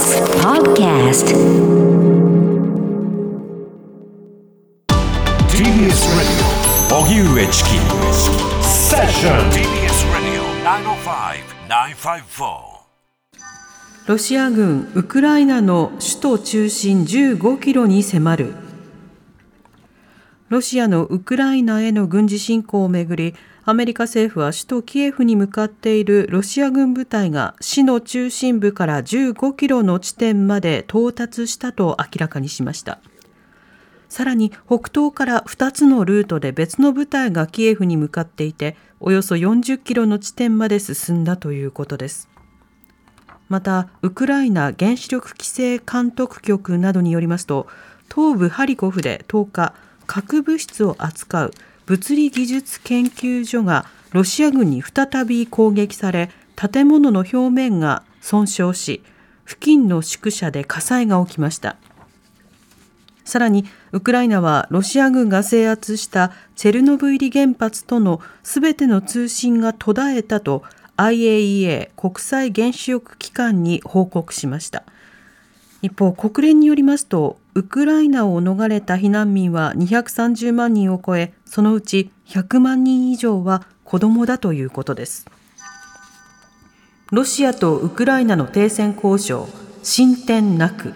TBS Podcast TBS Radio. 荻上チキセッション TBS Radio 905-954ロシア軍ウクライナの首都中心15キロに迫るロシアのウクライナへの軍事侵攻をめぐりアメリカ政府は首都キエフに向かっているロシア軍部隊が市の中心部から15キロの地点まで到達したと明らかにしました。さらに北東から2つのルートで別の部隊がキエフに向かっていておよそ40キロの地点まで進んだということです。またウクライナ原子力規制監督局などによりますと東部ハリコフで10日核物質を扱う物理技術研究所がロシア軍に再び攻撃され建物の表面が損傷し付近の宿舎で火災が起きました。さらにウクライナはロシア軍が制圧したチェルノブイリ原発とのすべての通信が途絶えたと IAEA 国際原子力機関に報告しました。一方国連によりますとウクライナを逃れた避難民は230万人を超えそのうち100万人以上は子どもだということです。ロシアとウクライナの停戦交渉進展なく。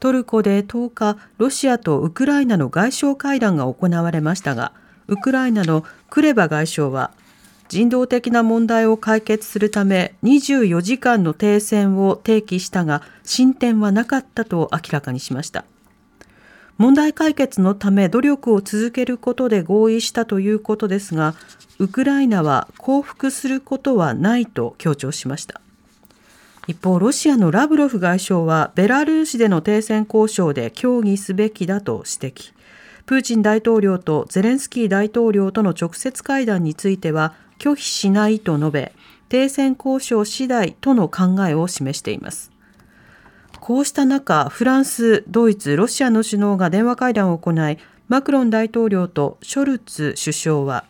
トルコで10日ロシアとウクライナの外相会談が行われましたがウクライナのクレバ外相は人道的な問題を解決するため24時間の停戦を提起したが進展はなかったと明らかにしました。問題解決のため努力を続けることで合意したということですがウクライナは降伏することはないと強調しました。一方ロシアのラブロフ外相はベラルーシでの停戦交渉で協議すべきだと指摘。プーチン大統領とゼレンスキー大統領との直接会談については拒否しないと述べ停戦交渉次第との考えを示しています。こうした中フランスドイツロシアの首脳が電話会談を行いマクロン大統領とショルツ首相は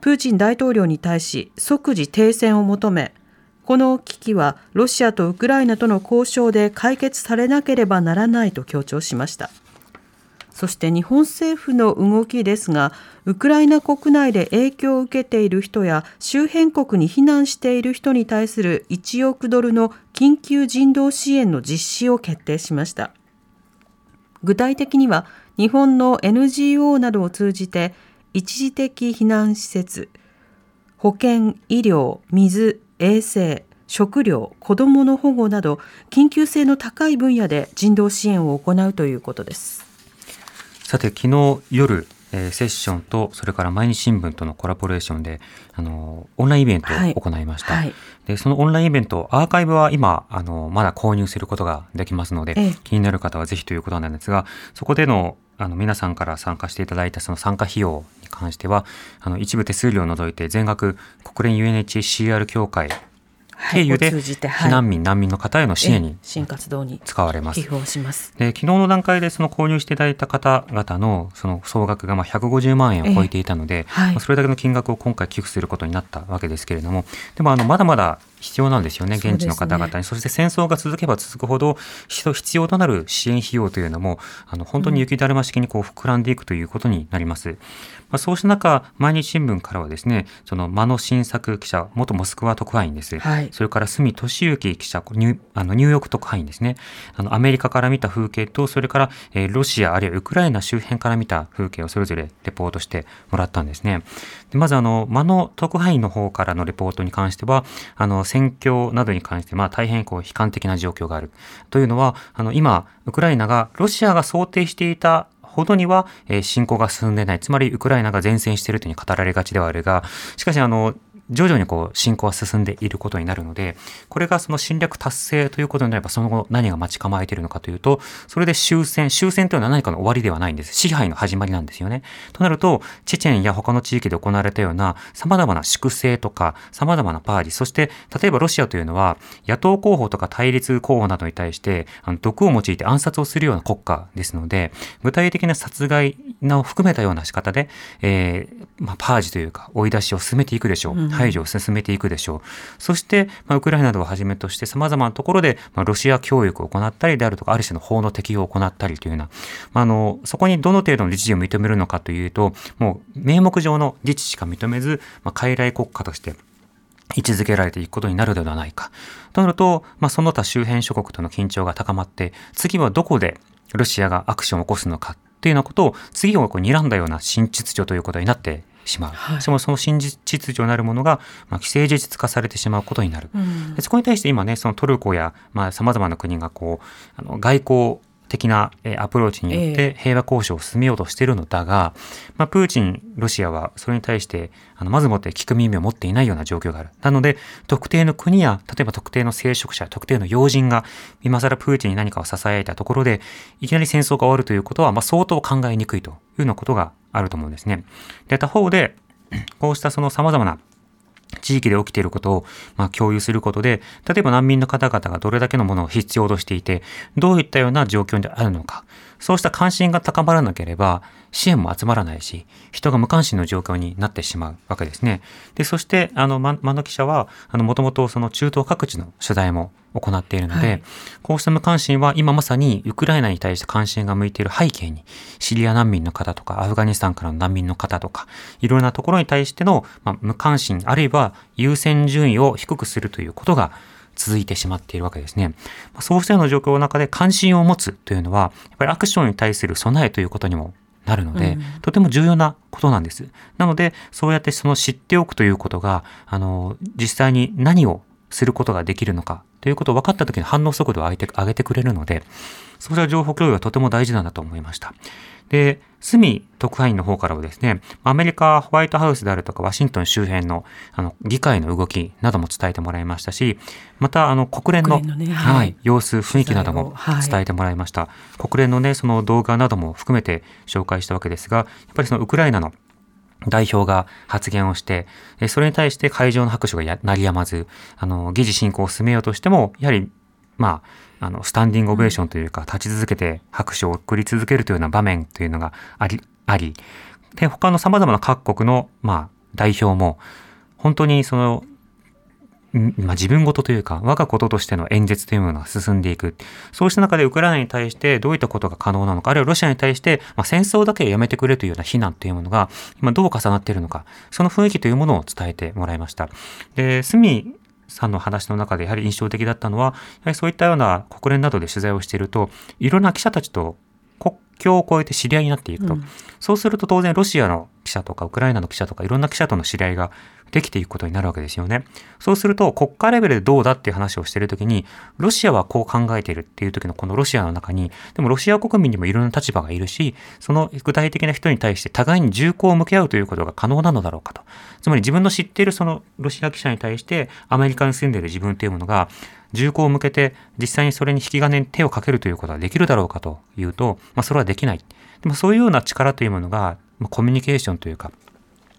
プーチン大統領に対し即時停戦を求めこの危機はロシアとウクライナとの交渉で解決されなければならないと強調しました。そして日本政府の動きですがウクライナ国内で影響を受けている人や周辺国に避難している人に対する1億ドルの緊急人道支援の実施を決定しました。具体的には日本の NGO などを通じて一時的避難施設保健医療水衛生食料子どもの保護など緊急性の高い分野で人道支援を行うということです。さて昨日夜えー、セッションとそれから毎日新聞とのコラボレーションであのオンラインイベントを行いました、はい。はい、でそのオンラインイベントアーカイブは今あのまだ購入することができますので、ええ、気になる方はぜひということなんですがそこでのあの皆さんから参加していただいたその参加費用に関してはあの一部手数料を除いて全額国連 UNHCR 協会経由で避難民、難民の方への支援に新活動に使われます。寄付をします。で昨日の段階でその購入していただいた方々のその総額がまあ150万円を超えていたので、はい、それだけの金額を今回寄付することになったわけですけれどもでもあのまだまだ必要なんですよね、現地の方々に。そ、ね,、して戦争が続けば続くほど、必要となる支援費用というのも、あの本当に雪だるま式にこう膨らんでいくということになります。まあ、そうした中、毎日新聞からはですね、その間野新作記者、元モスクワ特派員です。はい、それから住俊之記者、ニュあのニューヨーク特派員ですね。あのアメリカから見た風景と、それから、えー、ロシアあるいはウクライナ周辺から見た風景をそれぞれレポートしてもらったんですね。でまずあの、間野特派員の方からのレポートに関しては、あの、戦況などに関して、まあ、大変こう悲観的な状況がある。というのは、あの、今、ウクライナがロシアが想定していたほどには、えー、侵攻が進んでない。つまり、ウクライナが前線しているというふうに語られがちではあるが、しかし、あの、徐々にこう進行は進んでいることになるので、これがその侵略達成ということになれば、その後何が待ち構えているのかというと、それで終戦、終戦というのは何かの終わりではないんです。支配の始まりなんですよね。となると、チェチェンや他の地域で行われたような様々な粛清とか、様々なパーリ、そして例えばロシアというのは、野党候補とか対立候補などに対して、あの毒を用いて暗殺をするような国家ですので、具体的な殺害を含めたような仕方で、えーまあ、パージというか追い出しを進めていくでしょう。うん排除を進めていくでしょう。うん、そして、まあ、ウクライナなどをはじめとして様々なところで、まあ、ロシア教育を行ったりであるとか、ある種の法の適用を行ったりというような、まあ、あの、そこにどの程度の自治を認めるのかというと、もう名目上の自治しか認めず、まあ、傀儡国家として位置づけられていくことになるではないか。となると、まあ、その他周辺諸国との緊張が高まって、次はどこでロシアがアクションを起こすのかっていうようなことを次をこう睨んだような新秩序ということになってしまう。はい、しかもその新秩序なるものが、まあ、既成事実化されてしまうことになる。うん、そこに対して今ね、そのトルコや、まあ、様々な国がこう、あの外交的なアプローチによって平和交渉を進めようとしているのだが、まあ、プーチン、ロシアはそれに対してあのまずもって聞く耳を持っていないような状況がある。なので、特定の国や、例えば特定の聖職者、特定の要人が今更プーチンに何かを支えたところで、いきなり戦争が終わるということは、まあ、相当考えにくいというようなことがあると思うんですね。で、他方で、こうしたその様々な地域で起きていることを、まあ、共有することで、例えば難民の方々がどれだけのものを必要としていて、どういったような状況であるのか、そうした関心が高まらなければ、支援も集まらないし、人が無関心の状況になってしまうわけですね。で、そして、あの、間野記者は、あの、もともとその中東各地の取材も行っているので、はい、こうした無関心は今まさにウクライナに対して関心が向いている背景に、シリア難民の方とか、アフガニスタンからの難民の方とか、いろいろなところに対しての、まあ、無関心、あるいは優先順位を低くするということが、続いてしまっているわけですね。そうしたような状況の中で関心を持つというのは、やっぱりアクションに対する備えということにもなるので、うん、とても重要なことなんです。なので、そうやってその知っておくということが、あの、実際に何をすることができるのかということを分かった時に反応速度を上げて上げてくれるので、そうした情報共有はとても大事なんだと思いました。で、スミ特派員の方からはですね、アメリカホワイトハウスであるとかワシントン周辺のあの議会の動きなども伝えてもらいましたし、またあの国連の、ね、はい、様子、雰囲気なども伝えてもらいました。はい、国連のね、その動画なども含めて紹介したわけですが、やっぱりそのウクライナの代表が発言をして、それに対して会場の拍手が鳴りやまず、あの、議事進行を進めようとしても、やはり、まあ、あの、スタンディングオベーションというか、立ち続けて拍手を送り続けるというような場面というのがあり、あり、で、他の様々な各国の、まあ、代表も、本当にそのまあ、自分事というか、我がこととしての演説というものが進んでいく。そうした中でウクライナに対してどういったことが可能なのか、あるいはロシアに対して、まあ、戦争だけやめてくれというような非難というものが、今どう重なっているのか、その雰囲気というものを伝えてもらいました。で、スミさんの話の中でやはり印象的だったのは、やはりそういったような国連などで取材をしていると、いろんな記者たちと境を越えて知り合いになっていくと、うん、そうすると当然ロシアの記者とかウクライナの記者とかいろんな記者との知り合いができていくことになるわけですよね。そうすると、国家レベルでどうだっていう話をしているときに、ロシアはこう考えているっていう時のこのロシアの中に、でもロシア国民にもいろんな立場がいるし、その具体的な人に対して互いに銃口を向け合うということが可能なのだろうかと。つまり自分の知っているそのロシア記者に対してアメリカに住んでいる自分というものが、銃口を向けて実際にそれに引き金に手をかけるということはできるだろうかというと、まあ、それはできない。でもそういうような力というものが、まあ、コミュニケーションというか、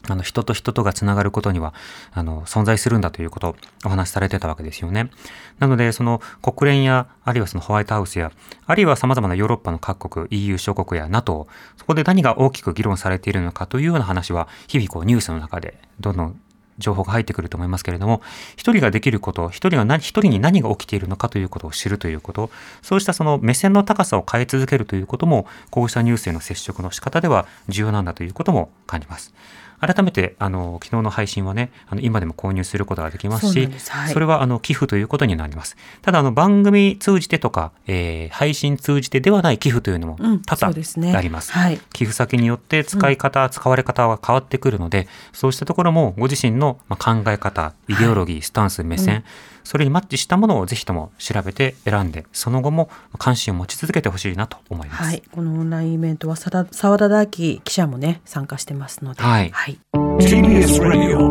あの人と人とがつながることにはあの存在するんだということをお話しされてたわけですよね。なのでその国連やあるいはそのホワイトハウスやあるいは様々なヨーロッパの各国 EU 諸国や NATO そこで何が大きく議論されているのかというような話は日々こうニュースの中でどんどん情報が入ってくると思いますけれども、一人ができること、一人が何、一人に何が起きているのかということを知るということ、そうしたその目線の高さを変え続けるということも、こうしたニュースへの接触の仕方では重要なんだということも感じます。改めて、あの、昨日の配信はね、あの、今でも購入することができますし、そはい、それは、あの、寄付ということになります。ただ、あの、番組通じてとか、えー、配信通じてではない寄付というのも多々あります。うんす。ねはい、寄付先によって使い方、うん、使われ方は変わってくるので、そうしたところもご自身の考え方、イデオロギー、はい、スタンス、目線、うんそれにマッチしたものをぜひとも調べて選んでその後も関心を持ち続けてほしいなと思います、はい、このオンラインイベントは澤田大樹記者もね参加してますので、はい。はい、TBS ラジオ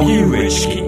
荻上チキ